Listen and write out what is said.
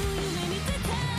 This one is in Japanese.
夢見てた